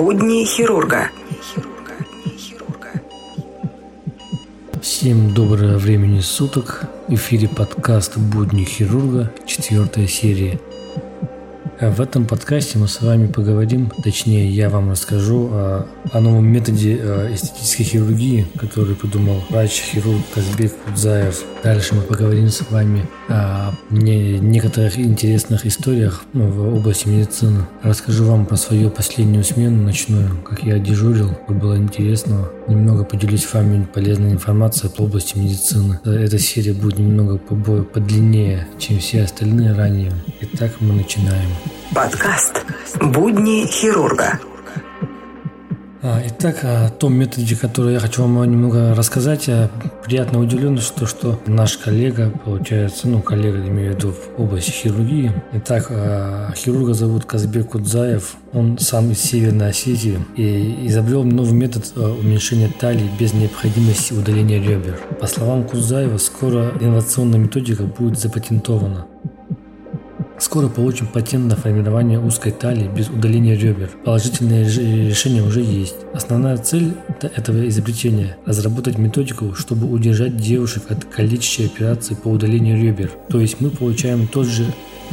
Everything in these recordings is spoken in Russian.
Будни хирурга. Всем доброго времени суток. В эфире подкаст «Будни хирурга», четвертая серия – в этом подкасте мы с вами поговорим, точнее я вам расскажу о, о новом методе э, эстетической хирургии, который придумал врач-хирург Казбек Кудзаев. Дальше мы поговорим с вами о не, некоторых интересных историях ну, в области медицины. Расскажу вам про свою последнюю смену ночную, как я дежурил, что было интересного. Немного поделюсь с вами полезной информацией по области медицины. Эта серия будет немного подлиннее, чем все остальные ранее. Итак, мы начинаем. Подкаст «Будни хирурга». А, итак, о том методе, который я хочу вам немного рассказать, я приятно удивлен, что, что наш коллега, получается, ну, коллега, имею в виду в области хирургии. Итак, а, хирурга зовут Казбек Кудзаев, он сам из Северной Осетии и изобрел новый метод а, уменьшения талии без необходимости удаления ребер. По словам Кудзаева, скоро инновационная методика будет запатентована. Скоро получим патент на формирование узкой талии без удаления ребер. Положительное решение уже есть. Основная цель этого изобретения – разработать методику, чтобы удержать девушек от калечащей операции по удалению ребер. То есть мы получаем тот же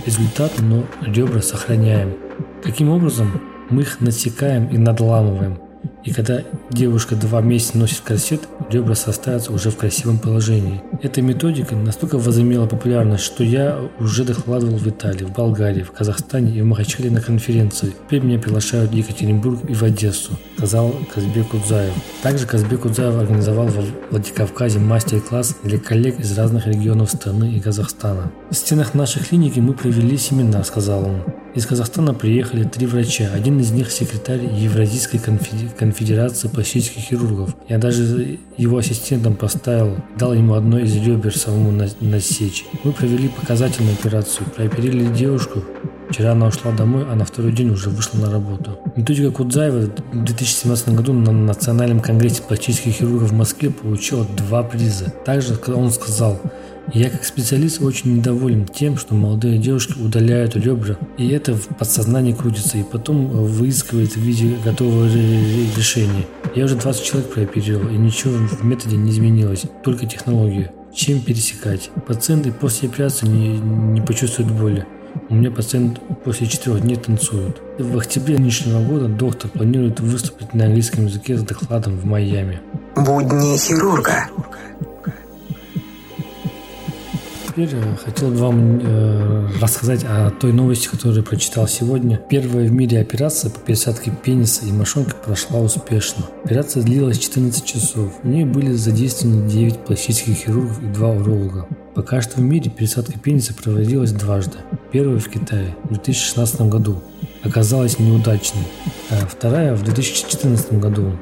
результат, но ребра сохраняем. Каким образом? Мы их насекаем и надламываем – и когда девушка два месяца носит корсет, ребра составятся уже в красивом положении. Эта методика настолько возымела популярность, что я уже докладывал в Италии, в Болгарии, в Казахстане и в Махачкале на конференции. Теперь меня приглашают в Екатеринбург и в Одессу, сказал Казбек Удзаев. Также Казбек Удзаев организовал во Владикавказе мастер-класс для коллег из разных регионов страны и Казахстана. В стенах нашей клиники мы провели семинар, сказал он. Из Казахстана приехали три врача. Один из них секретарь Евразийской конфедерации пластических хирургов. Я даже его ассистентом поставил, дал ему одно из ребер самому насечь. Мы провели показательную операцию, прооперировали девушку. Вчера она ушла домой, а на второй день уже вышла на работу. Методика Кудзаева в 2017 году на Национальном конгрессе пластических хирургов в Москве получила два приза. Также он сказал, я как специалист очень недоволен тем, что молодые девушки удаляют ребра, и это в подсознании крутится, и потом выискивает в виде готового решения. Я уже 20 человек прооперировал, и ничего в методе не изменилось, только технология. Чем пересекать? Пациенты после операции не, не почувствуют боли. У меня пациент после четырех дней танцует. В октябре нынешнего года доктор планирует выступить на английском языке с докладом в Майами. Будни хирурга теперь э, хотел вам э, рассказать о той новости, которую прочитал сегодня. Первая в мире операция по пересадке пениса и мошонки прошла успешно. Операция длилась 14 часов. В ней были задействованы 9 пластических хирургов и 2 уролога. Пока что в мире пересадка пениса проводилась дважды. Первая в Китае в 2016 году оказалась неудачной, а вторая в 2014 году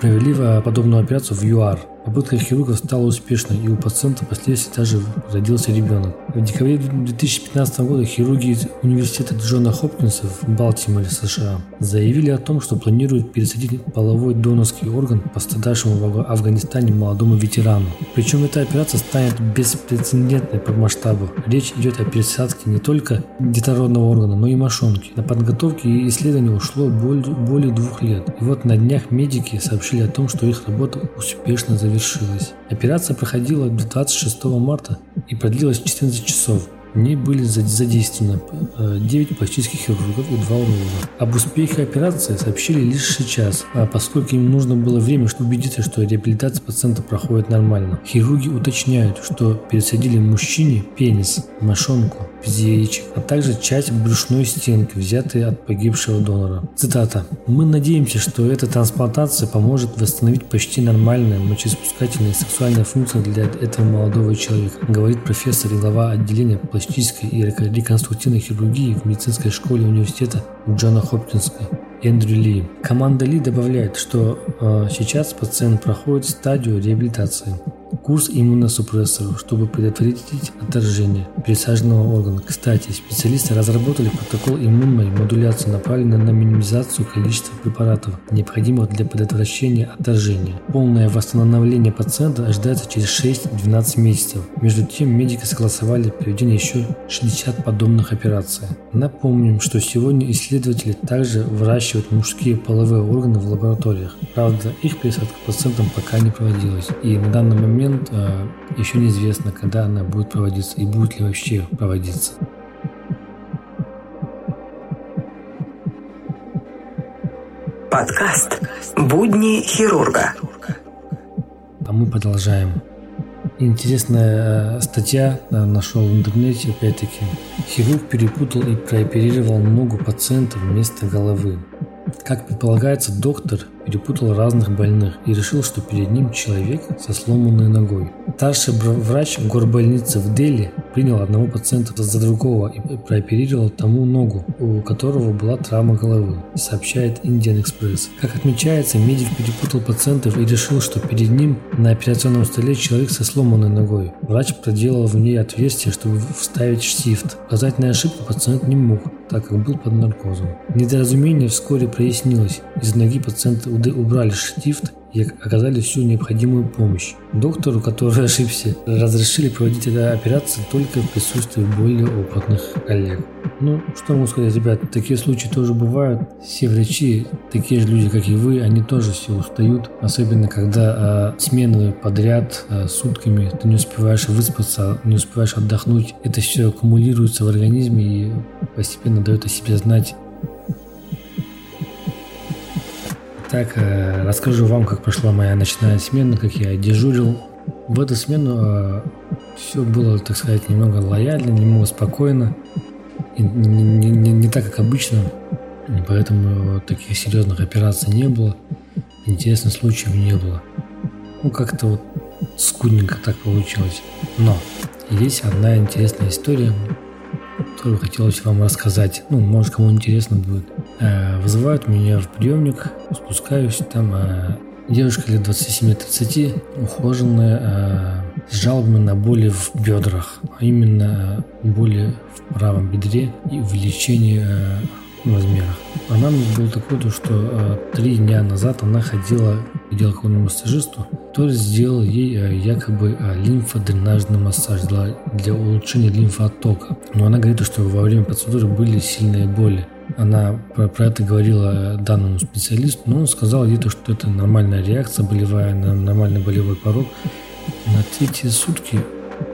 провели подобную операцию в ЮАР – Попытка хирурга стала успешной, и у пациента впоследствии даже родился ребенок. В декабре 2015 года хирурги из университета Джона Хопкинса в Балтиморе, США, заявили о том, что планируют пересадить половой донорский орган пострадавшему в Афганистане молодому ветерану. Причем эта операция станет беспрецедентной по масштабу. Речь идет о пересадке не только детородного органа, но и мошонки. На подготовке и исследование ушло более двух лет. И вот на днях медики сообщили о том, что их работа успешно завершена завершилась. Операция проходила 26 марта и продлилась 14 часов. В ней были задействованы 9 э, пластических хирургов и 2 уролога. Об успехе операции сообщили лишь сейчас, а поскольку им нужно было время, чтобы убедиться, что реабилитация пациента проходит нормально. Хирурги уточняют, что пересадили мужчине пенис, мошонку, без яичек, а также часть брюшной стенки, взятой от погибшего донора. Цитата. «Мы надеемся, что эта трансплантация поможет восстановить почти нормальные мочеиспускательные сексуальные функции для этого молодого человека», говорит профессор и глава отделения пластической и реконструктивной хирургии в медицинской школе университета Джона Хопкинска Эндрю Ли. Команда Ли добавляет, что э, сейчас пациент проходит стадию реабилитации. Курс иммуносупрессоров, чтобы предотвратить отторжение пересаженного органа. Кстати, специалисты разработали протокол иммунной модуляции, направленный на минимизацию количества препаратов, необходимых для предотвращения отторжения. Полное восстановление пациента ожидается через 6-12 месяцев. Между тем, медики согласовали проведение еще 60 подобных операций. Напомним, что сегодня исследователи также выращивают мужские половые органы в лабораториях. Правда, их пересадка пациентам пока не проводилась. И на данный момент э, еще неизвестно, когда она будет проводиться и будет ли вообще проводиться. Подкаст «Будни хирурга». А мы продолжаем. Интересная э, статья э, нашел в интернете, опять-таки. Хирург перепутал и прооперировал ногу пациента вместо головы. Как предполагается, доктор перепутал разных больных и решил, что перед ним человек со сломанной ногой. Старший врач горбольницы в Дели принял одного пациента за другого и прооперировал тому ногу, у которого была травма головы, сообщает Indian Express. Как отмечается, медик перепутал пациентов и решил, что перед ним на операционном столе человек со сломанной ногой. Врач проделал в ней отверстие, чтобы вставить штифт. Показать на ошибку пациент не мог, так как был под наркозом. Недоразумение вскоре прояснилось. Из ноги пациента убрали штифт и оказали всю необходимую помощь. Доктору, который ошибся, разрешили проводить эту операцию только в присутствии более опытных коллег. Ну, что могу сказать, ребят, такие случаи тоже бывают. Все врачи, такие же люди, как и вы, они тоже все устают. Особенно, когда а, смены подряд а, сутками, ты не успеваешь выспаться, не успеваешь отдохнуть. Это все аккумулируется в организме и постепенно дает о себе знать. Так, э, расскажу вам, как прошла моя ночная смена, как я дежурил. В эту смену э, все было, так сказать, немного лояльно, немного спокойно. Не, не, не, не так, как обычно. Поэтому таких серьезных операций не было. Интересных случаев не было. Ну, как-то вот скудненько так получилось. Но есть одна интересная история, которую хотелось вам рассказать. Ну, может, кому интересно будет. Э, вызывают меня в приемник, спускаюсь, там э, девушка лет 27-30, ухоженная, э, с жалобами на боли в бедрах, а именно боли в правом бедре и увеличение в размерах. Она мне было такое, то, что э, три дня назад она ходила, ходила к какому массажисту, который сделал ей э, якобы э, лимфодренажный массаж для, для улучшения лимфооттока. Но она говорит, что во время процедуры были сильные боли. Она про, про это говорила данному специалисту, но он сказал ей, то, что это нормальная реакция болевая, нормальный болевой порог. На третьи сутки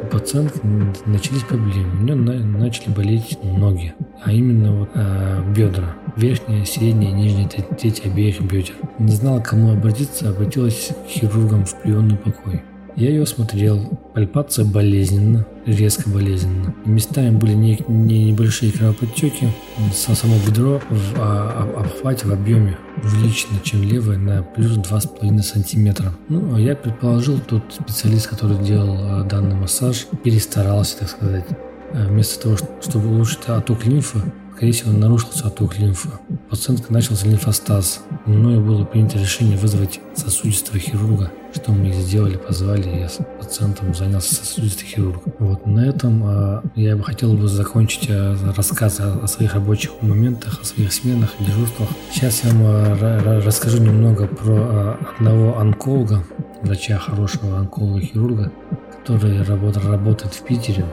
у пациентки начались проблемы. У нее начали болеть ноги, а именно вот, э, бедра. Верхняя, средняя, нижняя треть обеих бедер. Не знала, к кому обратиться, обратилась к хирургам в приемный покой. Я ее осмотрел. Пальпация болезненно, резко болезненно. Местами были не, не небольшие кровоподтеки. Само бедро в а, обхвате в объеме увеличено, чем левое, на плюс 2,5 сантиметра. Ну, а я предположил, тот специалист, который делал а, данный массаж, перестарался, так сказать. А вместо того, чтобы улучшить отток лимфы, скорее всего, нарушился отток лимфы. У пациентки начался лимфостаз. Мною было принято решение вызвать сосудистого хирурга, что мы сделали, позвали, я с пациентом занялся сосудистый хирург. Вот на этом а, я бы хотел бы закончить а, рассказ о, своих рабочих моментах, о своих сменах, дежурствах. Сейчас я вам а, расскажу немного про одного онколога, врача хорошего онколога-хирурга, который работ, работает в Питере.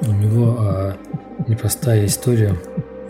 У него непростая история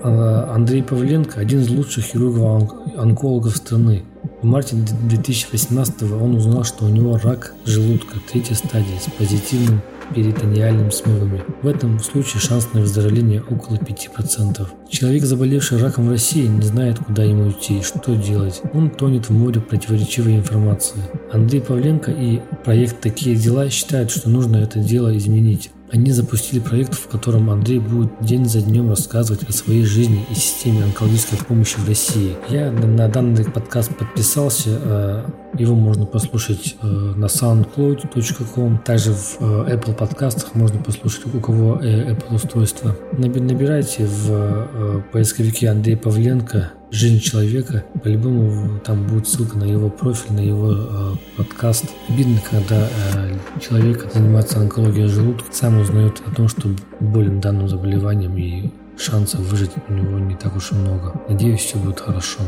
Андрей Павленко – один из лучших хирургов-онкологов страны. В марте 2018 он узнал, что у него рак желудка третьей стадии с позитивным перитониальным смывами. В этом случае шанс на выздоровление около 5%. Человек, заболевший раком в России, не знает, куда ему идти и что делать. Он тонет в море противоречивой информации. Андрей Павленко и проект «Такие дела» считают, что нужно это дело изменить. Они запустили проект, в котором Андрей будет день за днем рассказывать о своей жизни и системе онкологической помощи в России. Я на данный подкаст подписался, э, Его можно послушать э, на soundcloud.com. Также в э, Apple подкастах можно послушать, у кого Apple устройство. Набирайте в поисковике Андрей Павленко «Жизнь человека». По-любому там будет ссылка на его профиль, на его подкаст. Обидно, когда человек занимается онкологией желудка, сам узнает о том, что болен данным заболеванием и шансов выжить у него не так уж и много. Надеюсь, все будет хорошо.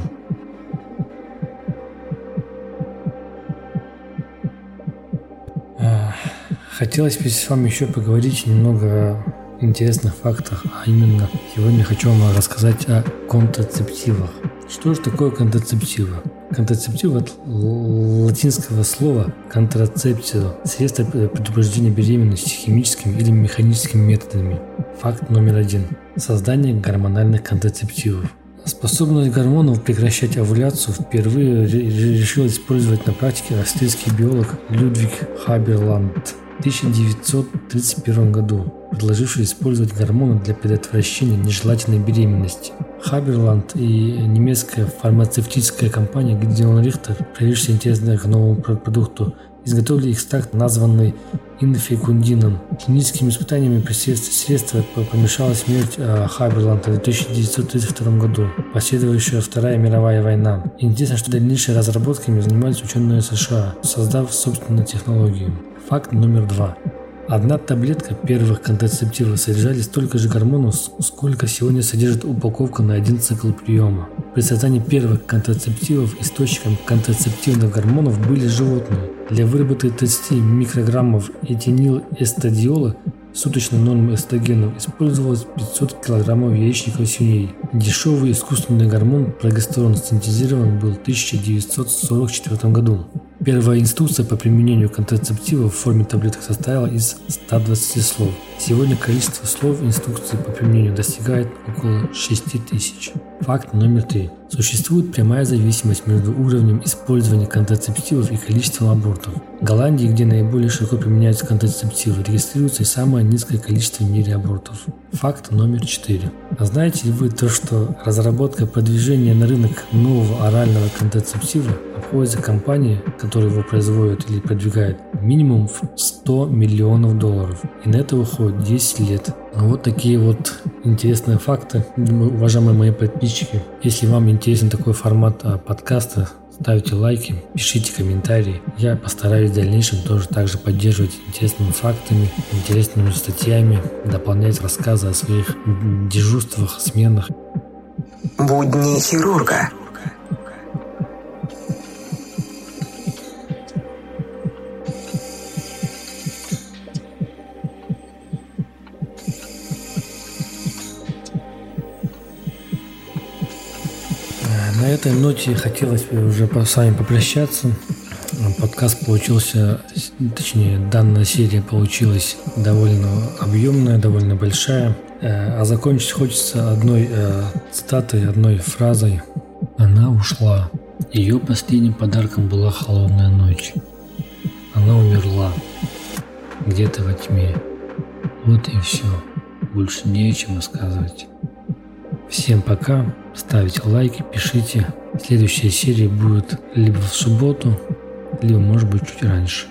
Хотелось бы с вами еще поговорить немного о интересных фактах, а именно сегодня хочу вам рассказать о контрацептивах. Что же такое контрацептивы? Контрацептив от латинского слова контрацепция – средство предупреждения беременности химическими или механическими методами. Факт номер один. Создание гормональных контрацептивов. Способность гормонов прекращать овуляцию впервые решил использовать на практике австрийский биолог Людвиг Хаберланд – 1931 году, предложивший использовать гормоны для предотвращения нежелательной беременности. Хаберланд и немецкая фармацевтическая компания Гидеон Рихтер, проявившие интерес к новому продукту, изготовили экстракт, названный инфекундином. Клиническими испытаниями средства помешала смерть э, Хаберланда в 1932 году, последовавшая Вторая мировая война. Интересно, что дальнейшими разработками занимались ученые США, создав собственную технологию. Факт номер два. Одна таблетка первых контрацептивов содержали столько же гормонов, сколько сегодня содержит упаковка на один цикл приема. При создании первых контрацептивов источником контрацептивных гормонов были животные. Для выработки 30 микрограммов этинилэстадиола суточной нормы эстрогенов использовалось 500 килограммов яичников свиней. Дешевый искусственный гормон прогестерон синтезирован был в 1944 году. Первая инструкция по применению контрацептива в форме таблеток состояла из 120 слов. Сегодня количество слов инструкции по применению достигает около 6000. Факт номер три. Существует прямая зависимость между уровнем использования контрацептивов и количеством абортов. В Голландии, где наиболее широко применяются контрацептивы, регистрируется самое низкое количество в мире абортов. Факт номер четыре. А знаете ли вы то, что разработка продвижения на рынок нового орального контрацептива обходится компании, которая его производит или продвигает, минимум в 100 миллионов долларов. И на это уходит 10 лет. Вот такие вот интересные факты, уважаемые мои подписчики. Если вам интересен такой формат а, подкаста, ставьте лайки, пишите комментарии. Я постараюсь в дальнейшем тоже также поддерживать интересными фактами, интересными статьями, дополнять рассказы о своих дежурствах, сменах. Будни хирурга. Этой ноте хотелось бы уже с вами попрощаться. Подкаст получился, точнее, данная серия получилась довольно объемная, довольно большая. Э, а закончить хочется одной э, цитатой, одной фразой. Она ушла. Ее последним подарком была холодная ночь. Она умерла. Где-то во тьме. Вот и все. Больше нечем рассказывать. Всем пока. Ставьте лайки, пишите. Следующая серия будет либо в субботу, либо может быть чуть раньше.